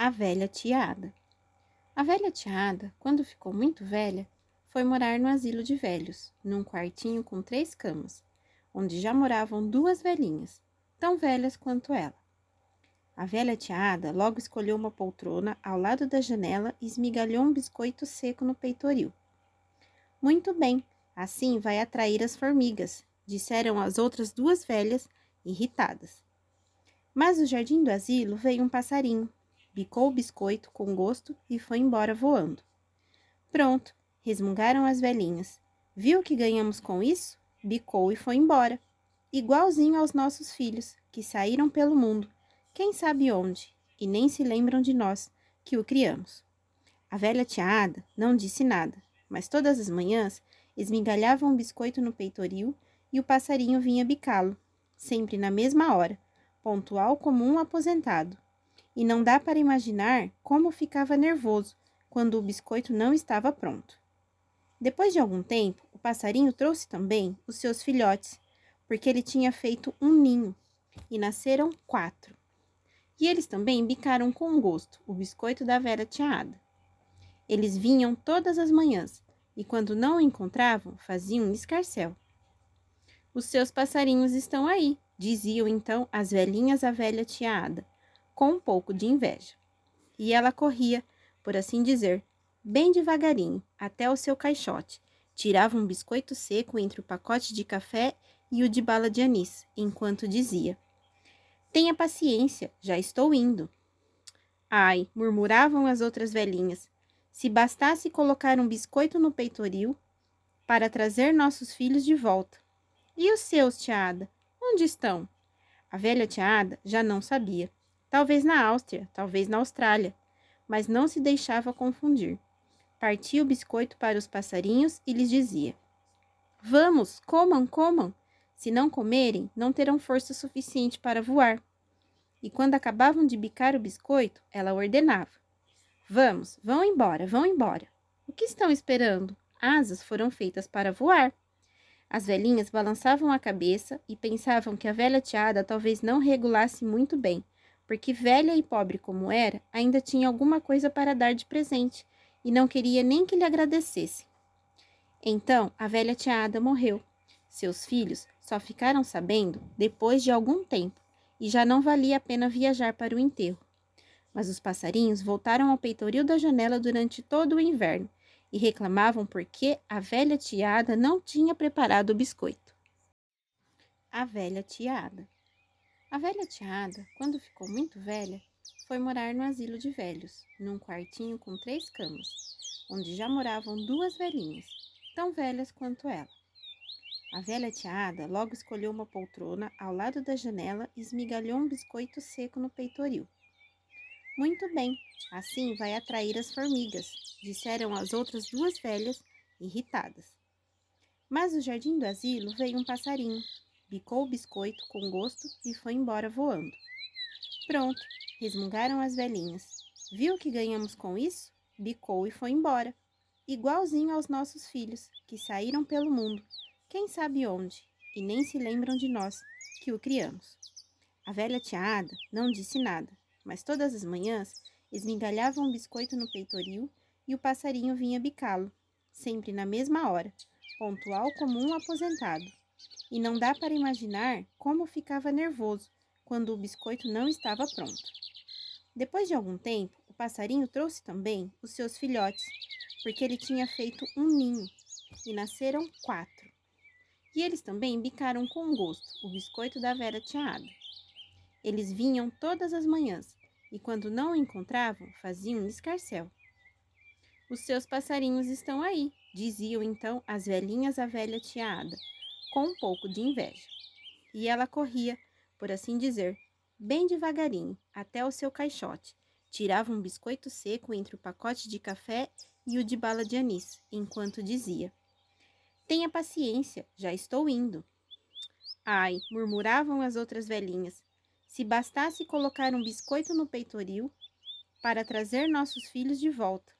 A velha tiada. A velha tiada, quando ficou muito velha, foi morar no asilo de velhos, num quartinho com três camas, onde já moravam duas velhinhas, tão velhas quanto ela. A velha tiada logo escolheu uma poltrona ao lado da janela e esmigalhou um biscoito seco no peitoril. Muito bem, assim vai atrair as formigas, disseram as outras duas velhas, irritadas. Mas do jardim do asilo veio um passarinho, bicou o biscoito com gosto e foi embora voando. Pronto, resmungaram as velhinhas. Viu que ganhamos com isso? Bicou e foi embora. Igualzinho aos nossos filhos, que saíram pelo mundo, quem sabe onde, e nem se lembram de nós, que o criamos. A velha tiada não disse nada, mas todas as manhãs esmigalhava um biscoito no peitoril e o passarinho vinha bicá-lo, sempre na mesma hora, pontual como um aposentado e não dá para imaginar como ficava nervoso quando o biscoito não estava pronto. Depois de algum tempo, o passarinho trouxe também os seus filhotes, porque ele tinha feito um ninho, e nasceram quatro. E eles também bicaram com gosto o biscoito da velha tiada. Eles vinham todas as manhãs, e quando não o encontravam, faziam um escarcel. Os seus passarinhos estão aí, diziam então as velhinhas à velha tiada com um pouco de inveja. E ela corria, por assim dizer, bem devagarinho até o seu caixote, tirava um biscoito seco entre o pacote de café e o de bala de anis, enquanto dizia: Tenha paciência, já estou indo. Ai, murmuravam as outras velhinhas, se bastasse colocar um biscoito no peitoril para trazer nossos filhos de volta. E os seus, tiada? Onde estão? A velha tiada já não sabia. Talvez na Áustria, talvez na Austrália, mas não se deixava confundir. Partia o biscoito para os passarinhos e lhes dizia: Vamos, comam, comam. Se não comerem, não terão força suficiente para voar. E quando acabavam de bicar o biscoito, ela ordenava: Vamos, vão embora, vão embora. O que estão esperando? Asas foram feitas para voar. As velhinhas balançavam a cabeça e pensavam que a velha tiada talvez não regulasse muito bem porque velha e pobre como era, ainda tinha alguma coisa para dar de presente e não queria nem que lhe agradecesse. Então a velha tiada morreu. Seus filhos só ficaram sabendo depois de algum tempo e já não valia a pena viajar para o enterro. Mas os passarinhos voltaram ao peitoril da janela durante todo o inverno e reclamavam porque a velha tiada não tinha preparado o biscoito. A velha tiada. A velha tiada, quando ficou muito velha, foi morar no asilo de velhos, num quartinho com três camas, onde já moravam duas velhinhas, tão velhas quanto ela. A velha tiada logo escolheu uma poltrona ao lado da janela e esmigalhou um biscoito seco no peitoril. Muito bem, assim vai atrair as formigas, disseram as outras duas velhas, irritadas. Mas do jardim do asilo veio um passarinho, bicou o biscoito com gosto e foi embora voando. Pronto, resmungaram as velhinhas. Viu que ganhamos com isso? Bicou e foi embora. Igualzinho aos nossos filhos, que saíram pelo mundo, quem sabe onde, e nem se lembram de nós, que o criamos. A velha tiada não disse nada, mas todas as manhãs esmigalhava um biscoito no peitoril e o passarinho vinha bicá-lo, sempre na mesma hora, pontual como um aposentado e não dá para imaginar como ficava nervoso quando o biscoito não estava pronto. Depois de algum tempo, o passarinho trouxe também os seus filhotes, porque ele tinha feito um ninho, e nasceram quatro. E eles também bicaram com gosto o biscoito da Vera Tiada. Eles vinham todas as manhãs, e quando não o encontravam, faziam um escarcel. Os seus passarinhos estão aí, diziam então as velhinhas à velha tiada, com um pouco de inveja. E ela corria, por assim dizer, bem devagarinho até o seu caixote, tirava um biscoito seco entre o pacote de café e o de bala de anis, enquanto dizia: Tenha paciência, já estou indo. Ai, murmuravam as outras velhinhas, se bastasse colocar um biscoito no peitoril para trazer nossos filhos de volta.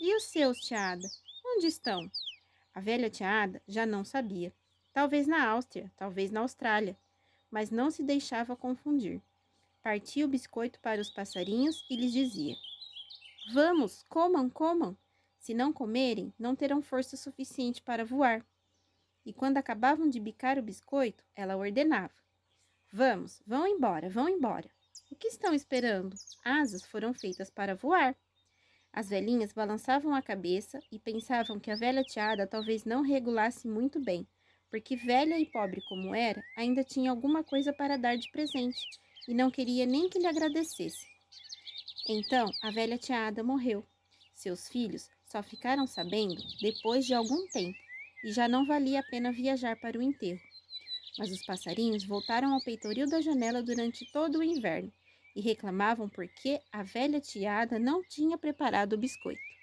E os seus, tiada? Onde estão? A velha tiada já não sabia talvez na Áustria, talvez na Austrália, mas não se deixava confundir. partia o biscoito para os passarinhos e lhes dizia: Vamos, comam, comam. Se não comerem, não terão força suficiente para voar. E quando acabavam de bicar o biscoito, ela ordenava: Vamos, vão embora, vão embora. O que estão esperando? Asas foram feitas para voar. As velhinhas balançavam a cabeça e pensavam que a velha tiada talvez não regulasse muito bem, porque velha e pobre como era, ainda tinha alguma coisa para dar de presente e não queria nem que lhe agradecesse. Então a velha tiada morreu. Seus filhos só ficaram sabendo depois de algum tempo e já não valia a pena viajar para o enterro. Mas os passarinhos voltaram ao peitoril da janela durante todo o inverno e reclamavam porque a velha tiada não tinha preparado o biscoito.